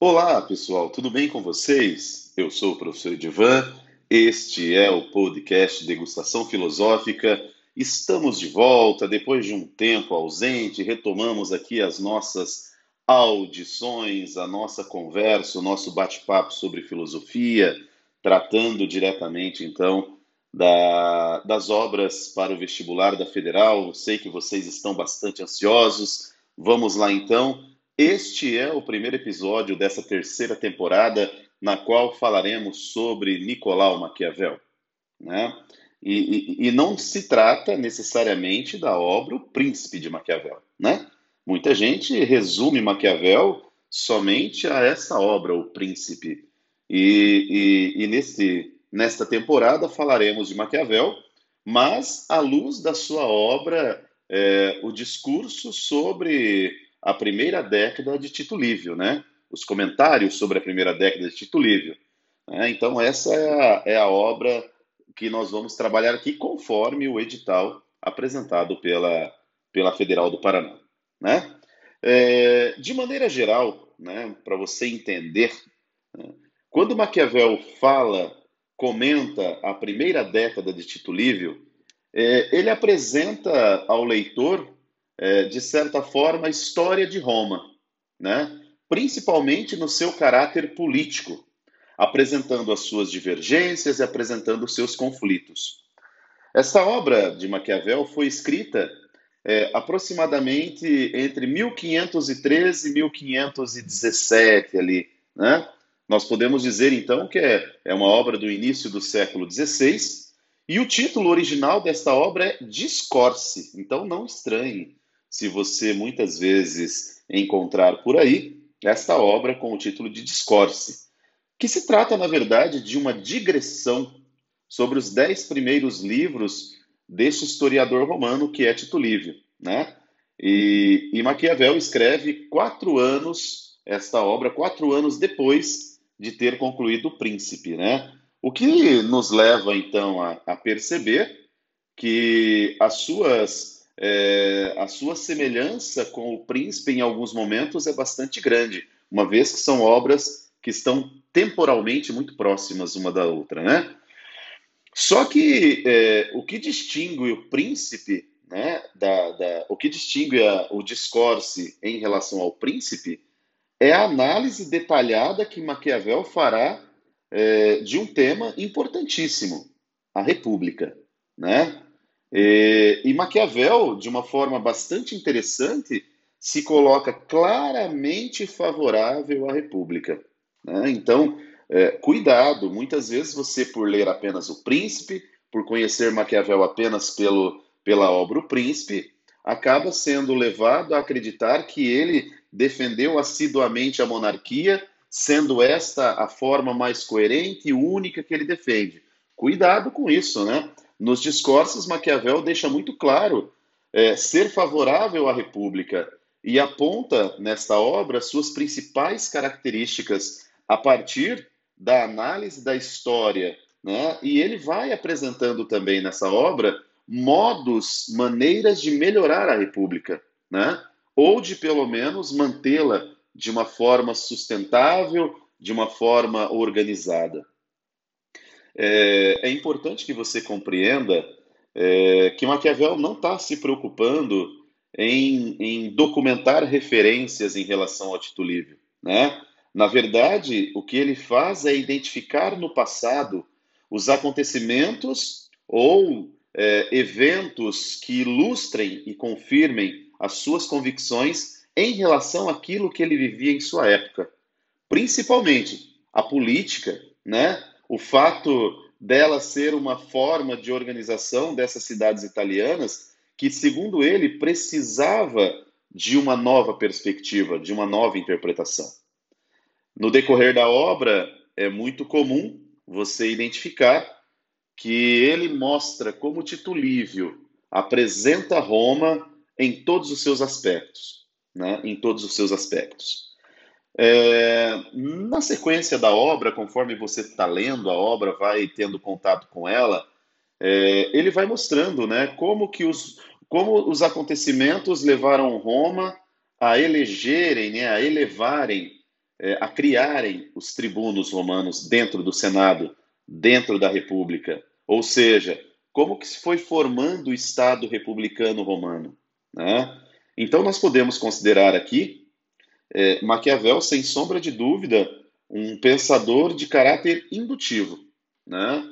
Olá, pessoal, tudo bem com vocês? Eu sou o professor Edivan, este é o podcast Degustação Filosófica. Estamos de volta depois de um tempo ausente, retomamos aqui as nossas audições, a nossa conversa, o nosso bate-papo sobre filosofia, tratando diretamente então da, das obras para o vestibular da Federal. Sei que vocês estão bastante ansiosos. Vamos lá então. Este é o primeiro episódio dessa terceira temporada, na qual falaremos sobre Nicolau Maquiavel. Né? E, e, e, não se trata necessariamente da obra O Príncipe de Maquiavel. Né? Muita gente resume Maquiavel somente a essa obra, O Príncipe. E, e nesse, nesta temporada falaremos de Maquiavel, mas à luz da sua obra, é, o discurso sobre a primeira década de Tito Livio, né? Os comentários sobre a primeira década de Tito Livio. Né? Então, essa é a, é a obra que nós vamos trabalhar aqui conforme o edital apresentado pela, pela Federal do Paraná. Né? É, de maneira geral, né, para você entender, né, quando Maquiavel fala, comenta a primeira década de Tito Livio, é, ele apresenta ao leitor é, de certa forma, a história de Roma, né? principalmente no seu caráter político, apresentando as suas divergências e apresentando os seus conflitos. Esta obra de Maquiavel foi escrita é, aproximadamente entre 1513 e 1517 ali, né? Nós podemos dizer então que é, é uma obra do início do século XVI e o título original desta obra é Discorse, então não estranhe se você muitas vezes encontrar por aí esta obra com o título de Discorse, que se trata, na verdade, de uma digressão sobre os dez primeiros livros deste historiador romano que é Tito Livio, né? E, e Maquiavel escreve quatro anos esta obra, quatro anos depois de ter concluído o Príncipe, né? O que nos leva então a, a perceber que as suas é, a sua semelhança com o príncipe em alguns momentos é bastante grande, uma vez que são obras que estão temporalmente muito próximas uma da outra, né? Só que é, o que distingue o príncipe, né, da, da, o que distingue a, o discorse em relação ao príncipe é a análise detalhada que Maquiavel fará é, de um tema importantíssimo, a República, né? E, e Maquiavel, de uma forma bastante interessante, se coloca claramente favorável à República. Né? Então, é, cuidado, muitas vezes você, por ler apenas O Príncipe, por conhecer Maquiavel apenas pelo, pela obra O Príncipe, acaba sendo levado a acreditar que ele defendeu assiduamente a monarquia, sendo esta a forma mais coerente e única que ele defende. Cuidado com isso, né? Nos discursos, Maquiavel deixa muito claro é, ser favorável à República e aponta nesta obra suas principais características a partir da análise da história. Né? E ele vai apresentando também nessa obra modos, maneiras de melhorar a República, né? ou de pelo menos mantê-la de uma forma sustentável, de uma forma organizada. É, é importante que você compreenda é, que Maquiavel não está se preocupando em, em, documentar referências em relação ao Tito Livio. Né? Na verdade, o que ele faz é identificar no passado os acontecimentos ou é, eventos que ilustrem e confirmem as suas convicções em relação àquilo que ele vivia em sua época, principalmente a política, né? O fato dela ser uma forma de organização dessas cidades italianas que, segundo ele, precisava de uma nova perspectiva, de uma nova interpretação. No decorrer da obra, é muito comum você identificar que ele mostra como Tito Livio apresenta Roma em todos os seus aspectos, né? em todos os seus aspectos. É, na sequência da obra, conforme você está lendo a obra, vai tendo contato com ela, é, ele vai mostrando né, como, que os, como os acontecimentos levaram Roma a elegerem, né, a elevarem é, a criarem os tribunos romanos dentro do Senado, dentro da República. Ou seja, como que se foi formando o Estado republicano romano. Né? Então, nós podemos considerar aqui é, Maquiavel, sem sombra de dúvida, um pensador de caráter indutivo, né?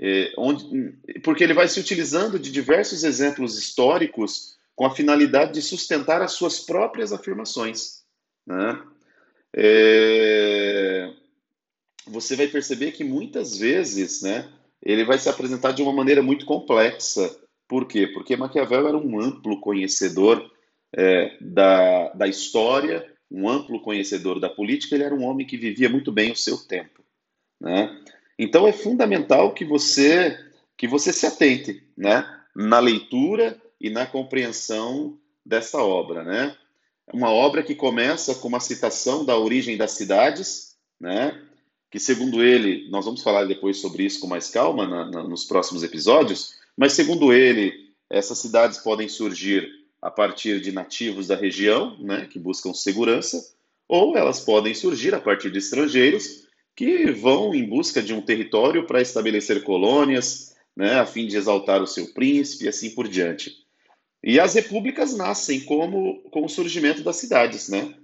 É, onde, porque ele vai se utilizando de diversos exemplos históricos com a finalidade de sustentar as suas próprias afirmações. Né? É, você vai perceber que muitas vezes né, ele vai se apresentar de uma maneira muito complexa. Por quê? Porque Maquiavel era um amplo conhecedor é, da, da história um amplo conhecedor da política, ele era um homem que vivia muito bem o seu tempo. Né? Então é fundamental que você que você se atente né? na leitura e na compreensão dessa obra. Né? Uma obra que começa com uma citação da origem das cidades, né? que segundo ele, nós vamos falar depois sobre isso com mais calma na, na, nos próximos episódios, mas segundo ele, essas cidades podem surgir a partir de nativos da região, né, que buscam segurança, ou elas podem surgir a partir de estrangeiros que vão em busca de um território para estabelecer colônias, né, a fim de exaltar o seu príncipe e assim por diante. E as repúblicas nascem como com o surgimento das cidades, né?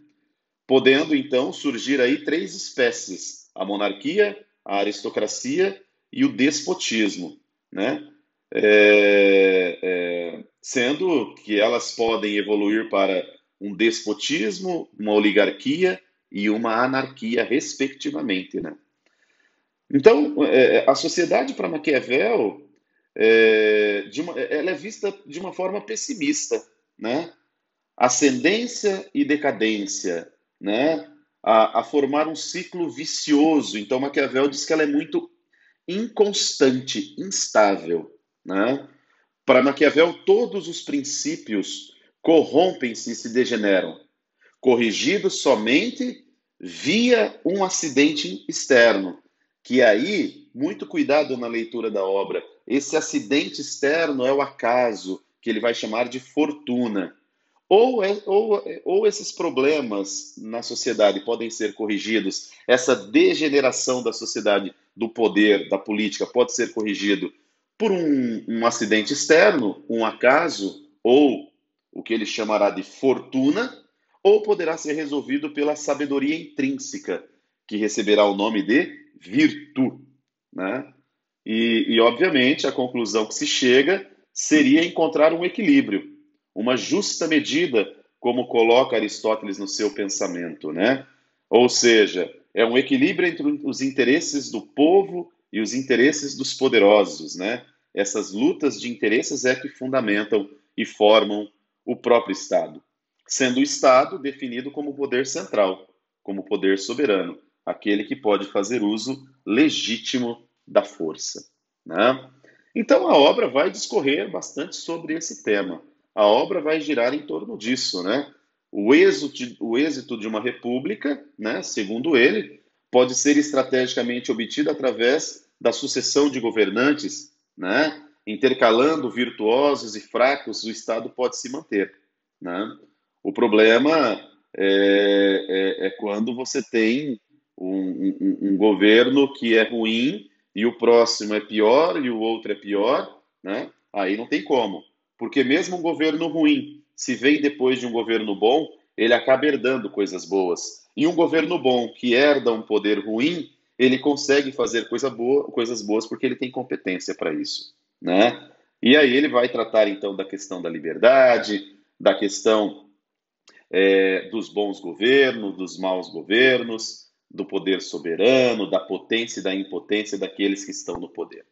Podendo então surgir aí três espécies: a monarquia, a aristocracia e o despotismo, né? É, é, sendo que elas podem evoluir para um despotismo, uma oligarquia e uma anarquia, respectivamente. Né? Então, é, a sociedade para Maquiavel é, uma, ela é vista de uma forma pessimista, né? ascendência e decadência, né? A, a, formar um ciclo vicioso. Então, Maquiavel diz que ela é muito inconstante, instável. Né? Para Maquiavel, todos os princípios corrompem-se e se degeneram, corrigidos somente via um acidente externo. Que aí, muito cuidado na leitura da obra, esse acidente externo é o acaso, que ele vai chamar de fortuna. Ou, é, ou, ou esses problemas na sociedade podem ser corrigidos, essa degeneração da sociedade, do poder, da política, pode ser corrigido por um, um acidente externo, um acaso, ou o que ele chamará de fortuna, ou poderá ser resolvido pela sabedoria intrínseca, que receberá o nome de virtude. Né? E, e, obviamente, a conclusão que se chega seria encontrar um equilíbrio, uma justa medida, como coloca Aristóteles no seu pensamento. Né? Ou seja, é um equilíbrio entre os interesses do povo e os interesses dos poderosos, né? Essas lutas de interesses é que fundamentam e formam o próprio Estado, sendo o Estado definido como poder central, como poder soberano, aquele que pode fazer uso legítimo da força, né? Então a obra vai discorrer bastante sobre esse tema. A obra vai girar em torno disso, né? O êxito, o êxito de uma república, né, segundo ele, pode ser estrategicamente obtido através da sucessão de governantes, né? intercalando virtuosos e fracos, o Estado pode se manter. Né? O problema é, é, é quando você tem um, um, um, governo que é ruim e o próximo é pior e o outro é pior, né? aí não tem como. Porque mesmo um governo ruim, se vem depois de um governo bom, ele acaba herdando coisas boas. E um governo bom que herda um poder ruim, ele consegue fazer coisa boa, coisas boas porque ele tem competência para isso, né? E aí ele vai tratar então da questão da liberdade, da questão é, dos bons governos, dos maus governos, do poder soberano, da potência e da impotência daqueles que estão no poder.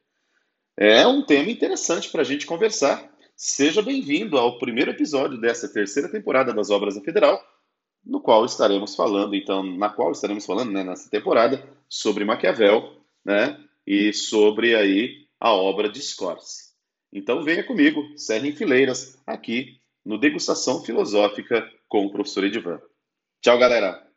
É um tema interessante para a gente conversar. Seja bem-vindo ao primeiro episódio dessa terceira temporada das Obras da Federal no qual estaremos falando, então, na qual estaremos falando, né, nessa temporada, sobre Maquiavel, né, e sobre aí a obra de Scorse. Então venha comigo, Serra em Fileiras, aqui no Degustação Filosófica com o professor Edivan. Tchau, galera!